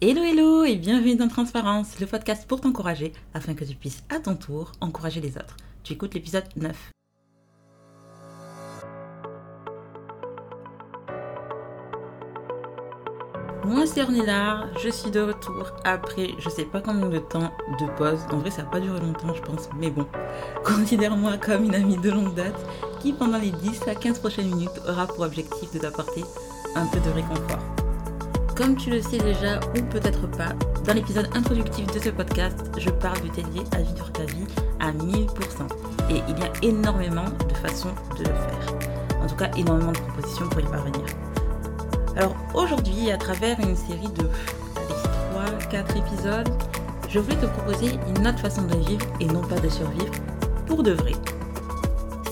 Hello hello et bienvenue dans Transparence, le podcast pour t'encourager afin que tu puisses à ton tour encourager les autres. Tu écoutes l'épisode 9. Moi c'est Ornella, je suis de retour après je sais pas combien de temps de pause. En vrai ça n'a pas duré longtemps je pense, mais bon. Considère-moi comme une amie de longue date qui pendant les 10 à 15 prochaines minutes aura pour objectif de t'apporter un peu de réconfort. Comme tu le sais déjà ou peut-être pas, dans l'épisode introductif de ce podcast, je parle de t'aider à vivre ta vie à 1000%. Et il y a énormément de façons de le faire. En tout cas, énormément de propositions pour y parvenir. Alors aujourd'hui, à travers une série de 3-4 épisodes, je voulais te proposer une autre façon de vivre et non pas de survivre pour de vrai.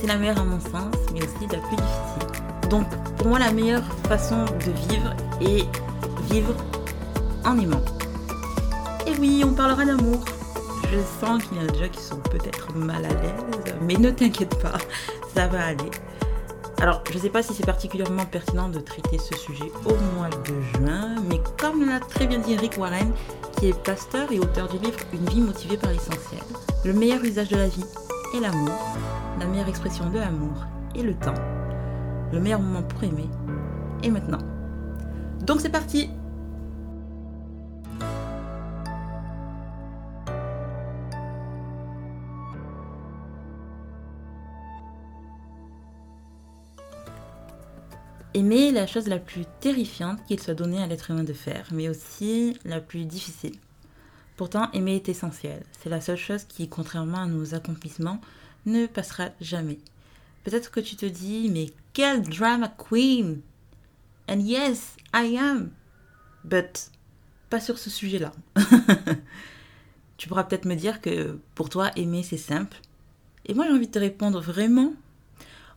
C'est la meilleure à mon sens, mais aussi la plus difficile. Donc pour moi, la meilleure façon de vivre est vivre en aimant. Et oui, on parlera d'amour. Je sens qu'il y en a déjà qui sont peut-être mal à l'aise, mais ne t'inquiète pas, ça va aller. Alors, je ne sais pas si c'est particulièrement pertinent de traiter ce sujet au mois de juin, mais comme l'a très bien dit Rick Warren, qui est pasteur et auteur du livre Une vie motivée par l'essentiel, le meilleur usage de la vie est l'amour, la meilleure expression de l'amour est le temps, le meilleur moment pour aimer est maintenant. Donc c'est parti Aimer est la chose la plus terrifiante qu'il soit donné à l'être humain de faire, mais aussi la plus difficile. Pourtant, aimer est essentiel. C'est la seule chose qui, contrairement à nos accomplissements, ne passera jamais. Peut-être que tu te dis, mais quel drama queen! And yes, I am. But pas sur ce sujet-là. tu pourras peut-être me dire que pour toi, aimer, c'est simple. Et moi, j'ai envie de te répondre vraiment.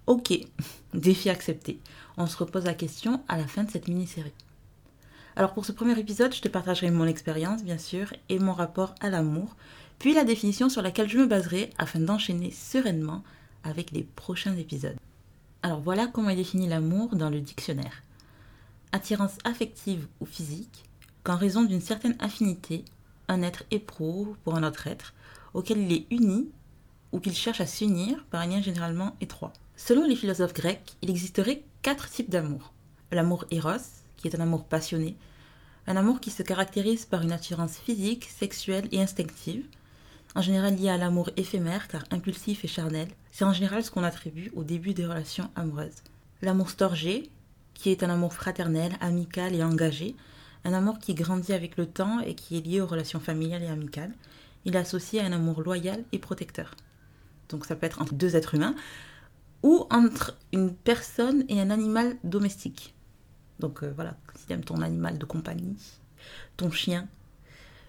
Ok, défi accepté on se repose la question à la fin de cette mini-série. Alors pour ce premier épisode, je te partagerai mon expérience, bien sûr, et mon rapport à l'amour, puis la définition sur laquelle je me baserai afin d'enchaîner sereinement avec les prochains épisodes. Alors voilà comment est défini l'amour dans le dictionnaire. Attirance affective ou physique, qu'en raison d'une certaine affinité, un être éprouve pour un autre être, auquel il est uni ou qu'il cherche à s'unir par un lien généralement étroit. Selon les philosophes grecs, il existerait quatre types d'amour. L'amour éros, qui est un amour passionné, un amour qui se caractérise par une attirance physique, sexuelle et instinctive, en général lié à l'amour éphémère car impulsif et charnel. C'est en général ce qu'on attribue au début des relations amoureuses. L'amour storgé, qui est un amour fraternel, amical et engagé, un amour qui grandit avec le temps et qui est lié aux relations familiales et amicales. Il est associé à un amour loyal et protecteur. Donc ça peut être entre deux êtres humains, ou entre une personne et un animal domestique. Donc euh, voilà, si tu aimes ton animal de compagnie, ton chien.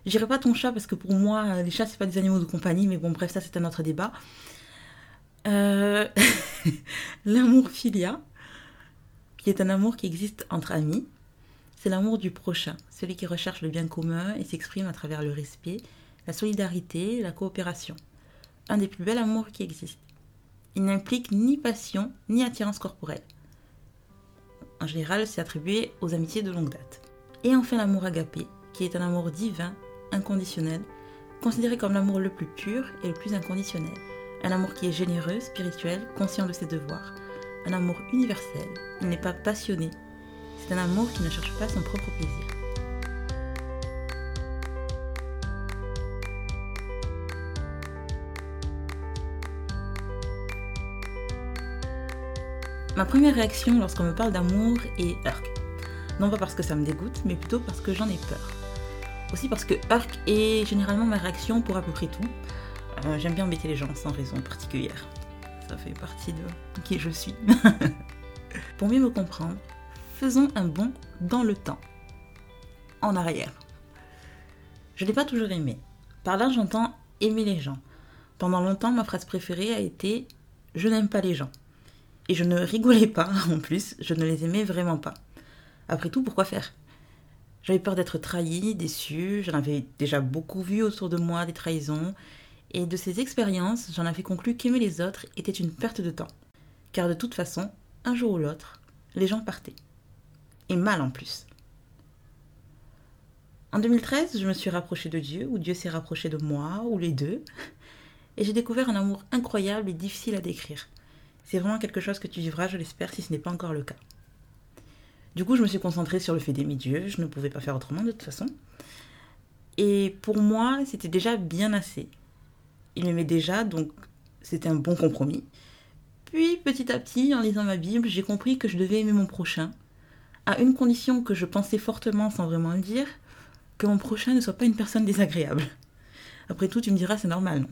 Je dirais pas ton chat parce que pour moi, les chats, c'est pas des animaux de compagnie, mais bon, bref, ça, c'est un autre débat. Euh, l'amour filia, qui est un amour qui existe entre amis, c'est l'amour du prochain, celui qui recherche le bien commun et s'exprime à travers le respect, la solidarité, la coopération. Un des plus bels amours qui existent. Il n'implique ni passion ni attirance corporelle. En général, c'est attribué aux amitiés de longue date. Et enfin l'amour agapé, qui est un amour divin, inconditionnel, considéré comme l'amour le plus pur et le plus inconditionnel. Un amour qui est généreux, spirituel, conscient de ses devoirs. Un amour universel. Il n'est pas passionné. C'est un amour qui ne cherche pas son propre plaisir. Ma première réaction lorsqu'on me parle d'amour est Urk. Non pas parce que ça me dégoûte, mais plutôt parce que j'en ai peur. Aussi parce que Urk est généralement ma réaction pour à peu près tout. Euh, j'aime bien embêter les gens sans raison particulière. Ça fait partie de qui je suis. pour mieux me comprendre, faisons un bond dans le temps. En arrière. Je l'ai pas toujours aimé. Par là, j'entends aimer les gens. Pendant longtemps, ma phrase préférée a été Je n'aime pas les gens. Et je ne rigolais pas, en plus, je ne les aimais vraiment pas. Après tout, pourquoi faire? J'avais peur d'être trahie, déçue, j'en avais déjà beaucoup vu autour de moi des trahisons, et de ces expériences, j'en avais conclu qu'aimer les autres était une perte de temps. Car de toute façon, un jour ou l'autre, les gens partaient. Et mal en plus. En 2013, je me suis rapprochée de Dieu, ou Dieu s'est rapproché de moi, ou les deux, et j'ai découvert un amour incroyable et difficile à décrire. C'est vraiment quelque chose que tu vivras, je l'espère, si ce n'est pas encore le cas. Du coup, je me suis concentrée sur le fait d'aimer Dieu, je ne pouvais pas faire autrement de toute façon. Et pour moi, c'était déjà bien assez. Il m'aimait déjà, donc c'était un bon compromis. Puis, petit à petit, en lisant ma Bible, j'ai compris que je devais aimer mon prochain, à une condition que je pensais fortement sans vraiment le dire, que mon prochain ne soit pas une personne désagréable. Après tout, tu me diras, c'est normal, non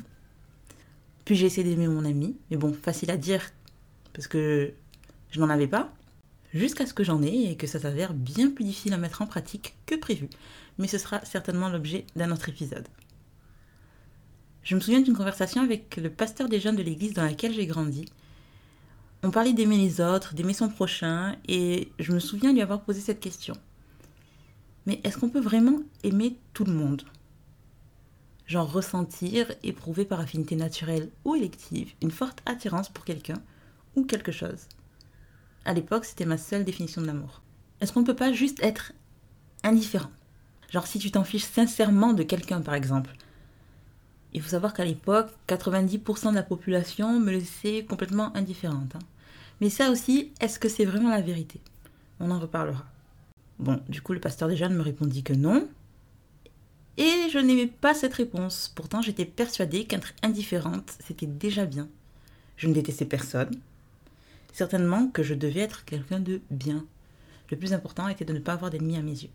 Puis j'ai essayé d'aimer mon ami, mais bon, facile à dire, parce que je n'en avais pas jusqu'à ce que j'en ai et que ça s'avère bien plus difficile à mettre en pratique que prévu. Mais ce sera certainement l'objet d'un autre épisode. Je me souviens d'une conversation avec le pasteur des jeunes de l'église dans laquelle j'ai grandi. On parlait d'aimer les autres, d'aimer son prochain, et je me souviens lui avoir posé cette question. Mais est-ce qu'on peut vraiment aimer tout le monde? Genre ressentir, éprouver par affinité naturelle ou élective une forte attirance pour quelqu'un ou quelque chose à l'époque, c'était ma seule définition de l'amour. Est-ce qu'on ne peut pas juste être indifférent? Genre si tu t'en fiches sincèrement de quelqu'un, par exemple. Il faut savoir qu'à l'époque, 90% de la population me laissait complètement indifférente. Hein. Mais ça aussi, est-ce que c'est vraiment la vérité? On en reparlera. Bon, du coup, le pasteur des jeunes me répondit que non. Et je n'aimais pas cette réponse. Pourtant, j'étais persuadée qu'être indifférente, c'était déjà bien. Je ne détestais personne, Certainement que je devais être quelqu'un de bien. Le plus important était de ne pas avoir d'ennemis à mes yeux.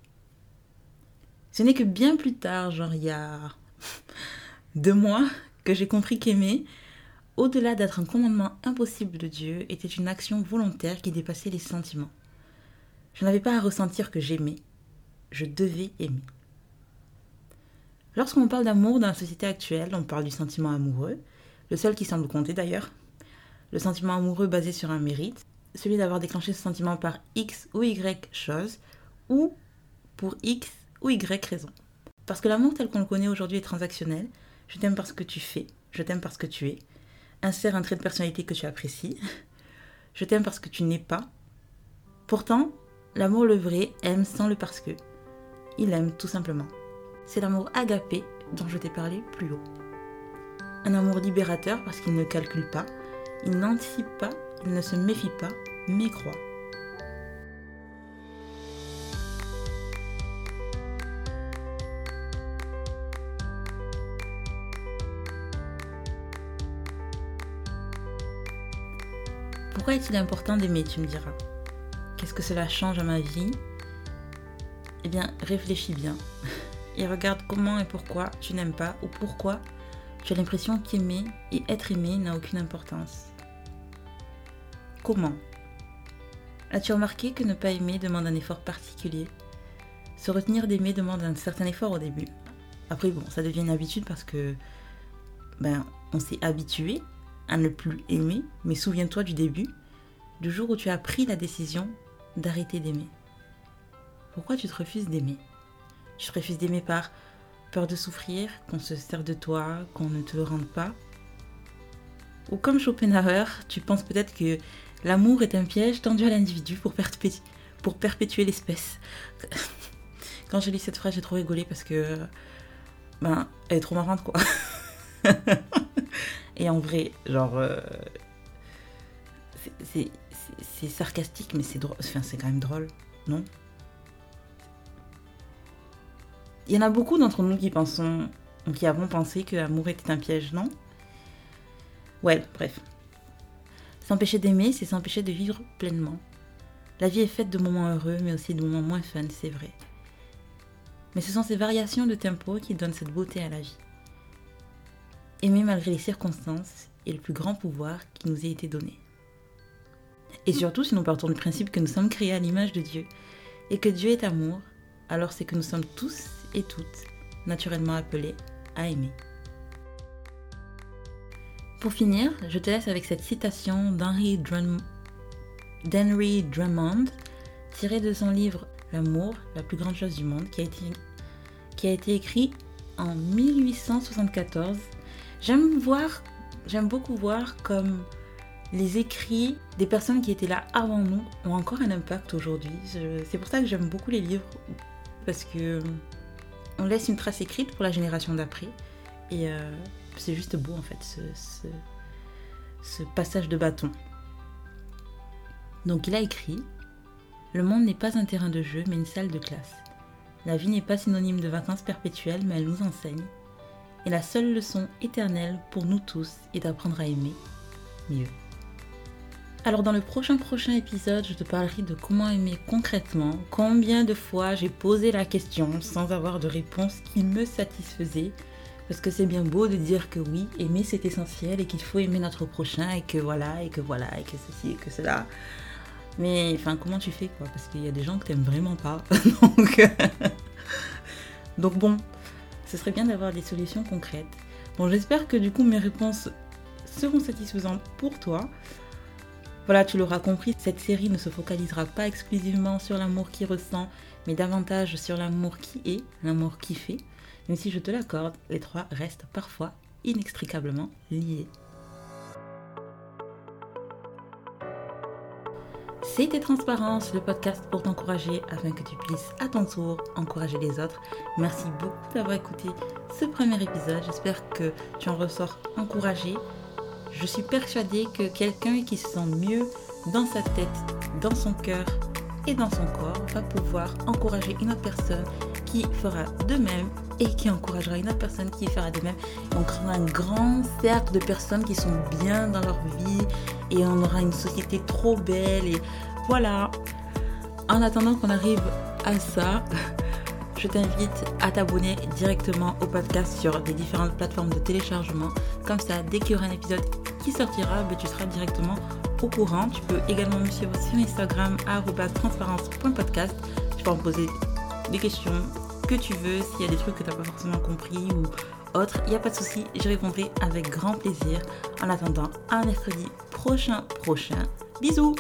Ce n'est que bien plus tard, genre il y a deux mois, que j'ai compris qu'aimer, au-delà d'être un commandement impossible de Dieu, était une action volontaire qui dépassait les sentiments. Je n'avais pas à ressentir que j'aimais, je devais aimer. Lorsqu'on parle d'amour dans la société actuelle, on parle du sentiment amoureux, le seul qui semble compter d'ailleurs, le sentiment amoureux basé sur un mérite, celui d'avoir déclenché ce sentiment par X ou Y chose, ou pour X ou Y raison. Parce que l'amour tel qu'on le connaît aujourd'hui est transactionnel. Je t'aime parce que tu fais, je t'aime parce que tu es. Insère un trait de personnalité que tu apprécies. Je t'aime parce que tu n'es pas. Pourtant, l'amour le vrai aime sans le parce que. Il aime tout simplement. C'est l'amour agapé dont je t'ai parlé plus haut. Un amour libérateur parce qu'il ne calcule pas, il n'anticipe pas, il ne se méfie pas, mais croit. Pourquoi est-il important d'aimer, tu me diras Qu'est-ce que cela change à ma vie? Eh bien, réfléchis bien et regarde comment et pourquoi tu n'aimes pas ou pourquoi tu as l'impression qu'aimer et être aimé n'a aucune importance. Comment? As-tu remarqué que ne pas aimer demande un effort particulier? Se retenir d'aimer demande un certain effort au début. Après, bon, ça devient une habitude parce que ben, on s'est habitué à ne plus aimer, mais souviens-toi du début, du jour où tu as pris la décision d'arrêter d'aimer. Pourquoi tu te refuses d'aimer? Tu te refuses d'aimer par peur de souffrir, qu'on se sert de toi, qu'on ne te le rende pas? Ou comme Schopenhauer, tu penses peut-être que L'amour est un piège tendu à l'individu pour, pour perpétuer l'espèce. Quand j'ai lu cette phrase, j'ai trop rigolé parce que. Ben, elle est trop marrante, quoi. Et en vrai, genre. Euh, c'est sarcastique, mais c'est drôle. Enfin, c'est quand même drôle, non? Il y en a beaucoup d'entre nous qui pensons. qui avons pensé que l'amour était un piège, non? Ouais, bref. S'empêcher d'aimer, c'est s'empêcher de vivre pleinement. La vie est faite de moments heureux, mais aussi de moments moins fun, c'est vrai. Mais ce sont ces variations de tempo qui donnent cette beauté à la vie. Aimer malgré les circonstances est le plus grand pouvoir qui nous ait été donné. Et surtout, si nous partons du principe que nous sommes créés à l'image de Dieu et que Dieu est amour, alors c'est que nous sommes tous et toutes naturellement appelés à aimer. Pour finir, je te laisse avec cette citation d'Henry Drummond, tirée de son livre L'amour, la plus grande chose du monde, qui a été, qui a été écrit en 1874. J'aime voir, j'aime beaucoup voir comme les écrits des personnes qui étaient là avant nous ont encore un impact aujourd'hui. C'est pour ça que j'aime beaucoup les livres, parce que on laisse une trace écrite pour la génération d'après. Et euh, c'est juste beau en fait, ce passage de bâton. Donc il a écrit Le monde n'est pas un terrain de jeu, mais une salle de classe. La vie n'est pas synonyme de vacances perpétuelles, mais elle nous enseigne. Et la seule leçon éternelle pour nous tous est d'apprendre à aimer mieux. Alors dans le prochain prochain épisode, je te parlerai de comment aimer concrètement, combien de fois j'ai posé la question sans avoir de réponse qui me satisfaisait. Parce que c'est bien beau de dire que oui, aimer c'est essentiel et qu'il faut aimer notre prochain et que voilà, et que voilà, et que ceci et que cela. Mais enfin, comment tu fais quoi? Parce qu'il y a des gens que t'aimes vraiment pas. Donc, Donc bon, ce serait bien d'avoir des solutions concrètes. Bon, j'espère que du coup mes réponses seront satisfaisantes pour toi. Voilà, tu l'auras compris, cette série ne se focalisera pas exclusivement sur l'amour qui ressent, mais davantage sur l'amour qui est, l'amour qui fait. Même si je te l'accorde, les trois restent parfois inextricablement liés. C'était Transparence, le podcast pour t'encourager afin que tu puisses à ton tour encourager les autres. Merci beaucoup d'avoir écouté ce premier épisode. J'espère que tu en ressors encouragé, je suis persuadée que quelqu'un qui se sent mieux dans sa tête, dans son cœur et dans son corps va pouvoir encourager une autre personne fera de même et qui encouragera une autre personne qui fera de même. on créera un grand cercle de personnes qui sont bien dans leur vie et on aura une société trop belle et voilà. En attendant qu'on arrive à ça, je t'invite à t'abonner directement au podcast sur des différentes plateformes de téléchargement. Comme ça, dès qu'il y aura un épisode qui sortira, ben, tu seras directement au courant. Tu peux également me suivre sur Instagram transparence.podcast. Tu peux me poser des questions que tu veux, s'il y a des trucs que tu n'as pas forcément compris ou autre, il n'y a pas de souci, je répondrai avec grand plaisir. En attendant, un mercredi prochain prochain. Bisous